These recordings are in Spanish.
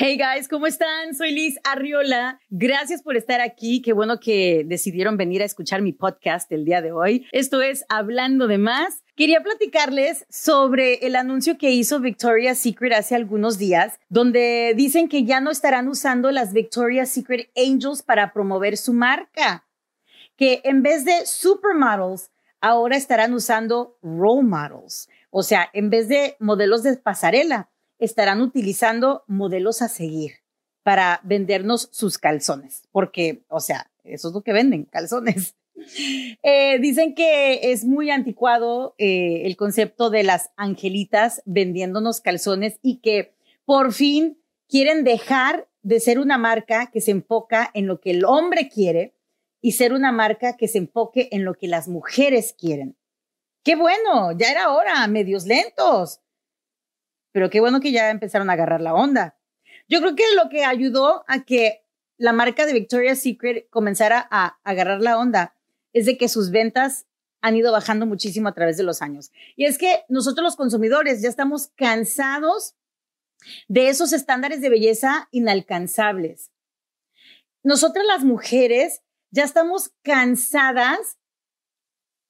Hey guys, ¿cómo están? Soy Liz Arriola. Gracias por estar aquí. Qué bueno que decidieron venir a escuchar mi podcast el día de hoy. Esto es Hablando de más. Quería platicarles sobre el anuncio que hizo Victoria's Secret hace algunos días, donde dicen que ya no estarán usando las Victoria's Secret Angels para promover su marca, que en vez de supermodels, ahora estarán usando role models, o sea, en vez de modelos de pasarela estarán utilizando modelos a seguir para vendernos sus calzones, porque, o sea, eso es lo que venden, calzones. Eh, dicen que es muy anticuado eh, el concepto de las angelitas vendiéndonos calzones y que por fin quieren dejar de ser una marca que se enfoca en lo que el hombre quiere y ser una marca que se enfoque en lo que las mujeres quieren. Qué bueno, ya era hora, medios lentos pero qué bueno que ya empezaron a agarrar la onda. Yo creo que lo que ayudó a que la marca de Victoria's Secret comenzara a agarrar la onda es de que sus ventas han ido bajando muchísimo a través de los años. Y es que nosotros los consumidores ya estamos cansados de esos estándares de belleza inalcanzables. Nosotras las mujeres ya estamos cansadas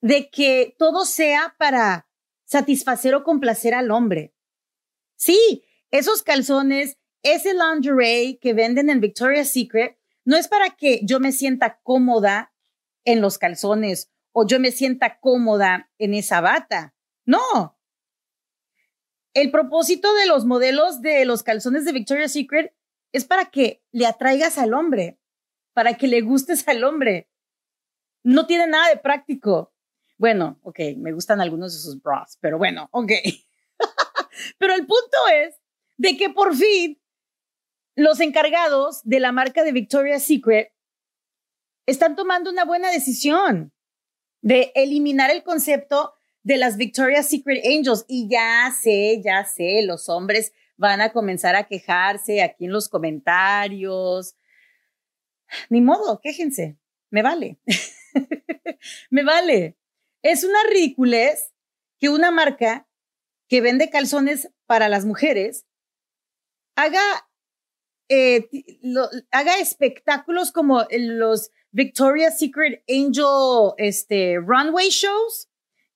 de que todo sea para satisfacer o complacer al hombre. Sí, esos calzones, ese lingerie que venden en Victoria's Secret, no es para que yo me sienta cómoda en los calzones o yo me sienta cómoda en esa bata. No. El propósito de los modelos de los calzones de Victoria's Secret es para que le atraigas al hombre, para que le gustes al hombre. No tiene nada de práctico. Bueno, ok, me gustan algunos de sus bras, pero bueno, ok. Pero el punto es de que por fin los encargados de la marca de Victoria's Secret están tomando una buena decisión de eliminar el concepto de las Victoria's Secret Angels. Y ya sé, ya sé, los hombres van a comenzar a quejarse aquí en los comentarios. Ni modo, quéjense, me vale. me vale. Es una ridiculez que una marca que vende calzones para las mujeres, haga, eh, haga espectáculos como los Victoria's Secret Angel este, runway shows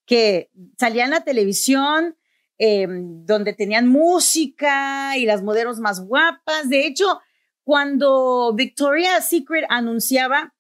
que salían en la televisión, em, donde tenían música y las modelos más guapas. De hecho, cuando Victoria's Secret anunciaba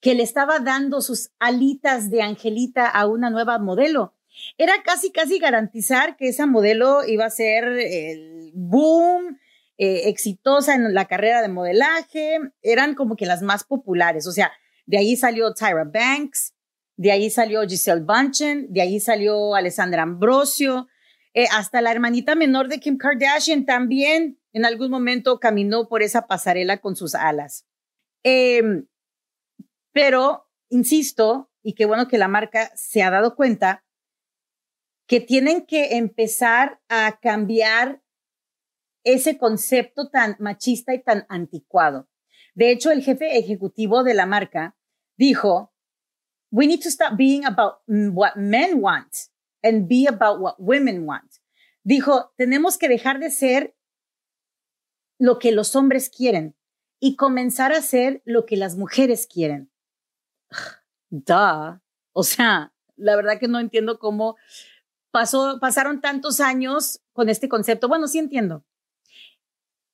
que le estaba dando sus alitas de angelita a una nueva modelo, era casi, casi garantizar que esa modelo iba a ser el boom, eh, exitosa en la carrera de modelaje, eran como que las más populares, o sea, de ahí salió Tyra Banks, de ahí salió Giselle Bunchen, de ahí salió Alessandra Ambrosio, eh, hasta la hermanita menor de Kim Kardashian también en algún momento caminó por esa pasarela con sus alas. Em, pero, insisto, y qué bueno que la marca se ha dado cuenta, que tienen que empezar a cambiar ese concepto tan machista y tan anticuado. De hecho, el jefe ejecutivo de la marca dijo, we need to stop being about what men want and be about what women want. Dijo, tenemos que dejar de ser lo que los hombres quieren y comenzar a hacer lo que las mujeres quieren. Duh. O sea, la verdad que no entiendo cómo pasó, pasaron tantos años con este concepto. Bueno, sí entiendo.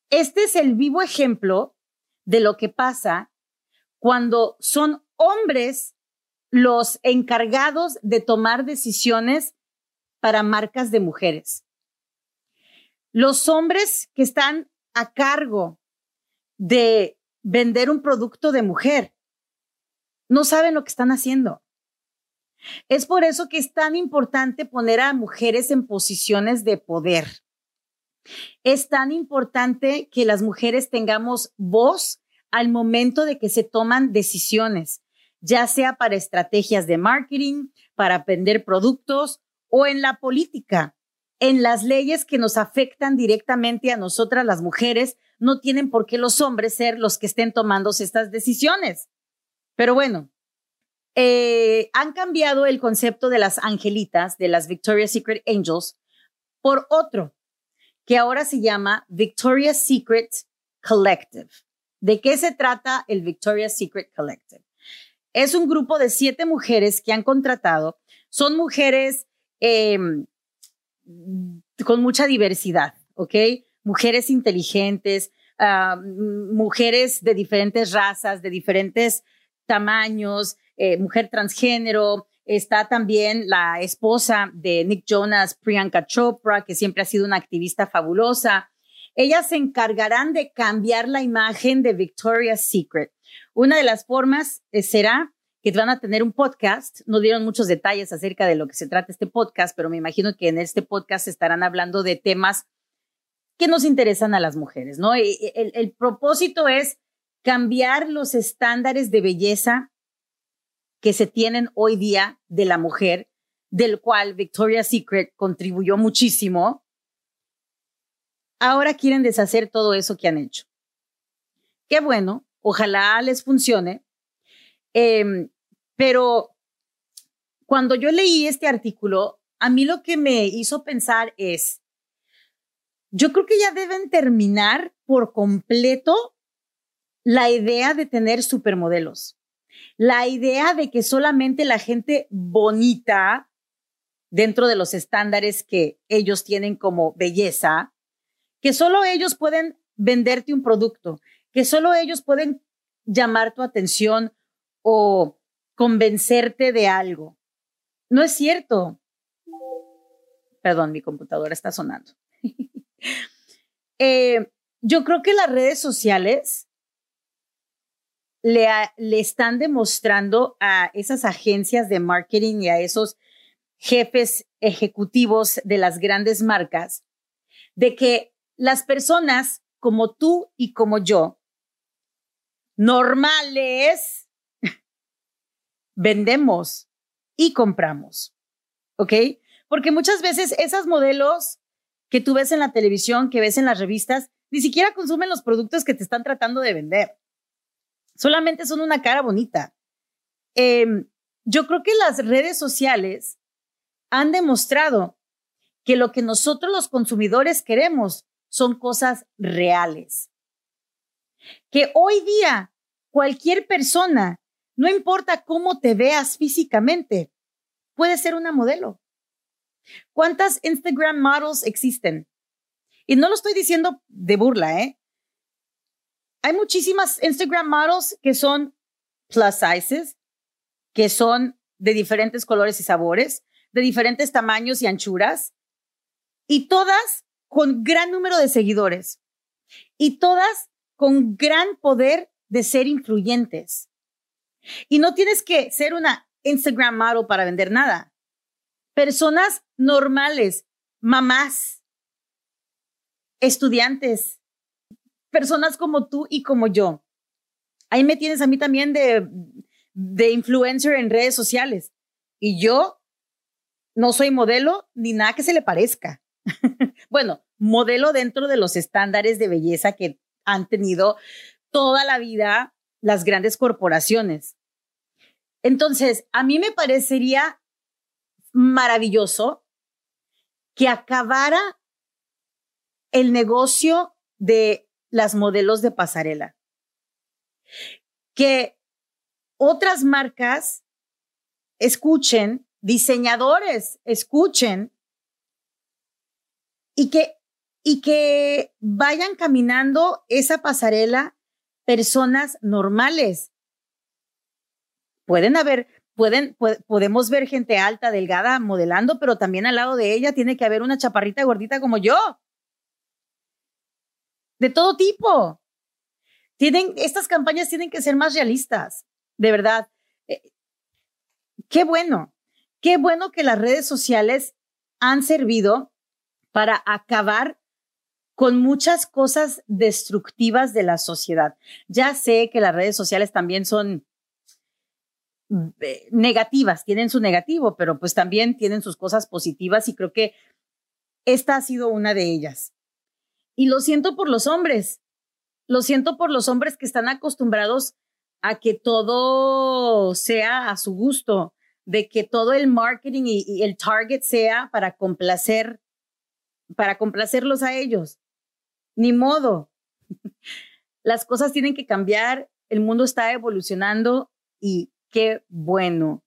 Este es el vivo ejemplo de lo que pasa cuando son hombres los encargados de tomar decisiones para marcas de mujeres. Los hombres que están a cargo de vender un producto de mujer no saben lo que están haciendo. Es por eso que es tan importante poner a mujeres en posiciones de poder. Es tan importante que las mujeres tengamos voz al momento de que se toman decisiones, ya sea para estrategias de marketing, para vender productos o en la política. En las leyes que nos afectan directamente a nosotras las mujeres, no tienen por qué los hombres ser los que estén tomando estas decisiones. Pero bueno, eh, han cambiado el concepto de las angelitas, de las Victoria's Secret Angels, por otro, que ahora se llama Victoria's Secret Collective. ¿De qué se trata el Victoria's Secret Collective? Es un grupo de siete mujeres que han contratado. Son mujeres em, con mucha diversidad, ¿ok? Mujeres inteligentes, ah, mujeres de diferentes razas, de diferentes tamaños, eh, mujer transgénero. Está también la esposa de Nick Jonas, Priyanka Chopra, que siempre ha sido una activista fabulosa. Ellas se encargarán de cambiar la imagen de Victoria's Secret. Una de las formas eh, será que van a tener un podcast. No dieron muchos detalles acerca de lo que se trata este podcast, pero me imagino que en este podcast estarán hablando de temas que nos interesan a las mujeres, ¿no? El, el propósito es cambiar los estándares de belleza que se tienen hoy día de la mujer, del cual Victoria's Secret contribuyó muchísimo, ahora quieren deshacer todo eso que han hecho. Qué bueno, ojalá les funcione, em, pero cuando yo leí este artículo, a mí lo que me hizo pensar es, yo creo que ya deben terminar por completo la idea de tener supermodelos la idea de que solamente la gente bonita, dentro de los estándares que ellos tienen como belleza, que solo ellos pueden venderte un producto, que solo ellos pueden llamar tu atención o convencerte de algo. No es cierto. Perdón, mi computadora está sonando. Eh, yo creo que las redes sociales le, están demostrando a esas agencias de marketing y a esos jefes ejecutivos de las grandes marcas de que las personas como tú y como yo, normales, vendemos y compramos. ¿Ok? Porque muchas veces esos modelos que tú ves en la televisión, que ves en las revistas, ni siquiera consumen los productos que te están tratando de vender solamente son una cara bonita. Em, yo creo que las redes sociales han demostrado que lo que nosotros los consumidores queremos son cosas reales. Que hoy día cualquier persona, no importa cómo te veas físicamente, puede ser una modelo. ¿Cuántas Instagram models existen? Y no lo estoy diciendo de burla, ¿eh? Hay muchísimas Instagram models que son plus sizes, que son de diferentes colores y sabores, de diferentes tamaños y anchuras, y todas con gran número de seguidores, y todas con gran poder de ser influyentes. Y no tienes que ser una Instagram model para vender nada. Personas normales, mamás, estudiantes, personas como tú y como yo. Ahí me tienes a mí también de, de influencer en redes sociales. Y yo no soy modelo ni nada que se le parezca. bueno, modelo dentro de los estándares de belleza que han tenido toda la vida las grandes corporaciones. Entonces, a mí me parecería maravilloso que acabara el negocio de las modelos de pasarela. Que otras marcas escuchen, diseñadores escuchen y que, y que vayan caminando esa pasarela personas normales. Pueden haber, pueden, podemos ver gente alta, delgada, modelando, pero también al lado de ella tiene que haber una chaparrita gordita como yo de todo tipo. Tienen, estas campañas tienen que ser más realistas, de verdad. Eh, qué bueno, qué bueno que las redes sociales han servido para acabar con muchas cosas destructivas de la sociedad. Ya sé que las redes sociales también son eh, negativas, tienen su negativo, pero pues también tienen sus cosas positivas y creo que esta ha sido una de ellas. Y lo siento por los hombres. Lo siento por los hombres que están acostumbrados a que todo sea a su gusto, de que todo el marketing y, el target sea para complacer, para complacerlos a ellos. Ni modo. Las cosas tienen que cambiar, el mundo está evolucionando y qué bueno.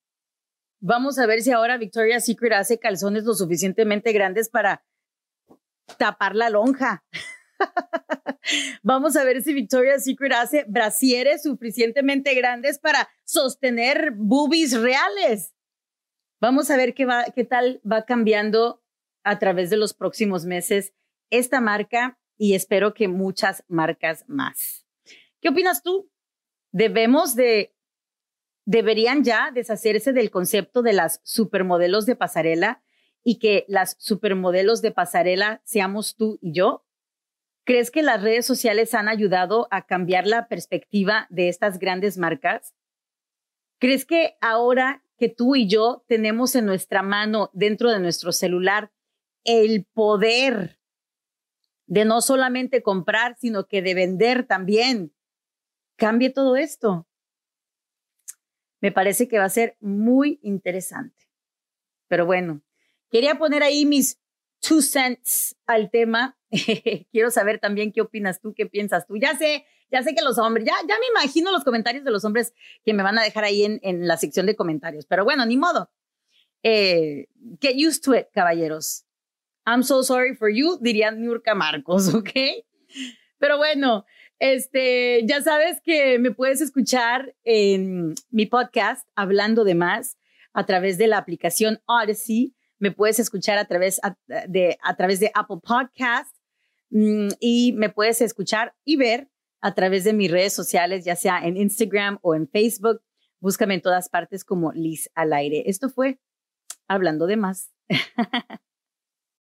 Vamos a ver si ahora Victoria's Secret hace calzones lo suficientemente grandes para tapar la lonja. Vamos a ver si Victoria's Secret hace brasieres suficientemente grandes para sostener boobies reales. Vamos a ver qué, qué tal va cambiando a través de los próximos meses esta marca y espero que muchas marcas más. ¿Qué opinas tú? Debemos de, deberían ya deshacerse del concepto de las supermodelos de pasarela y que las supermodelos de pasarela seamos tú y yo. ¿Crees que las redes sociales han ayudado a cambiar la perspectiva de estas grandes marcas? ¿Crees que ahora que tú y yo tenemos en nuestra mano, dentro de nuestro celular, el poder de no solamente comprar, sino que de vender también, cambie todo esto? Me parece que va a ser muy interesante. Pero bueno, quería poner ahí mis two cents al tema. Quiero saber también qué opinas tú, qué piensas tú. Ya sé ya sé que los hombres, ya, ya me imagino los comentarios de los hombres que me van a dejar ahí en, en la sección de comentarios, pero bueno, ni modo. Eh, get used to it, caballeros. I'm so sorry for you, diría Nurka Marcos, ¿ok? Pero bueno, este, ya sabes que me puedes escuchar en mi podcast Hablando de Más a través de la aplicación Odyssey. Me puedes escuchar a través de, a través de Apple Podcast mm, y me puedes escuchar y ver a través de mis redes sociales, ya sea en Instagram o en Facebook. Búscame en todas partes como Liz al aire. Esto fue Hablando de más.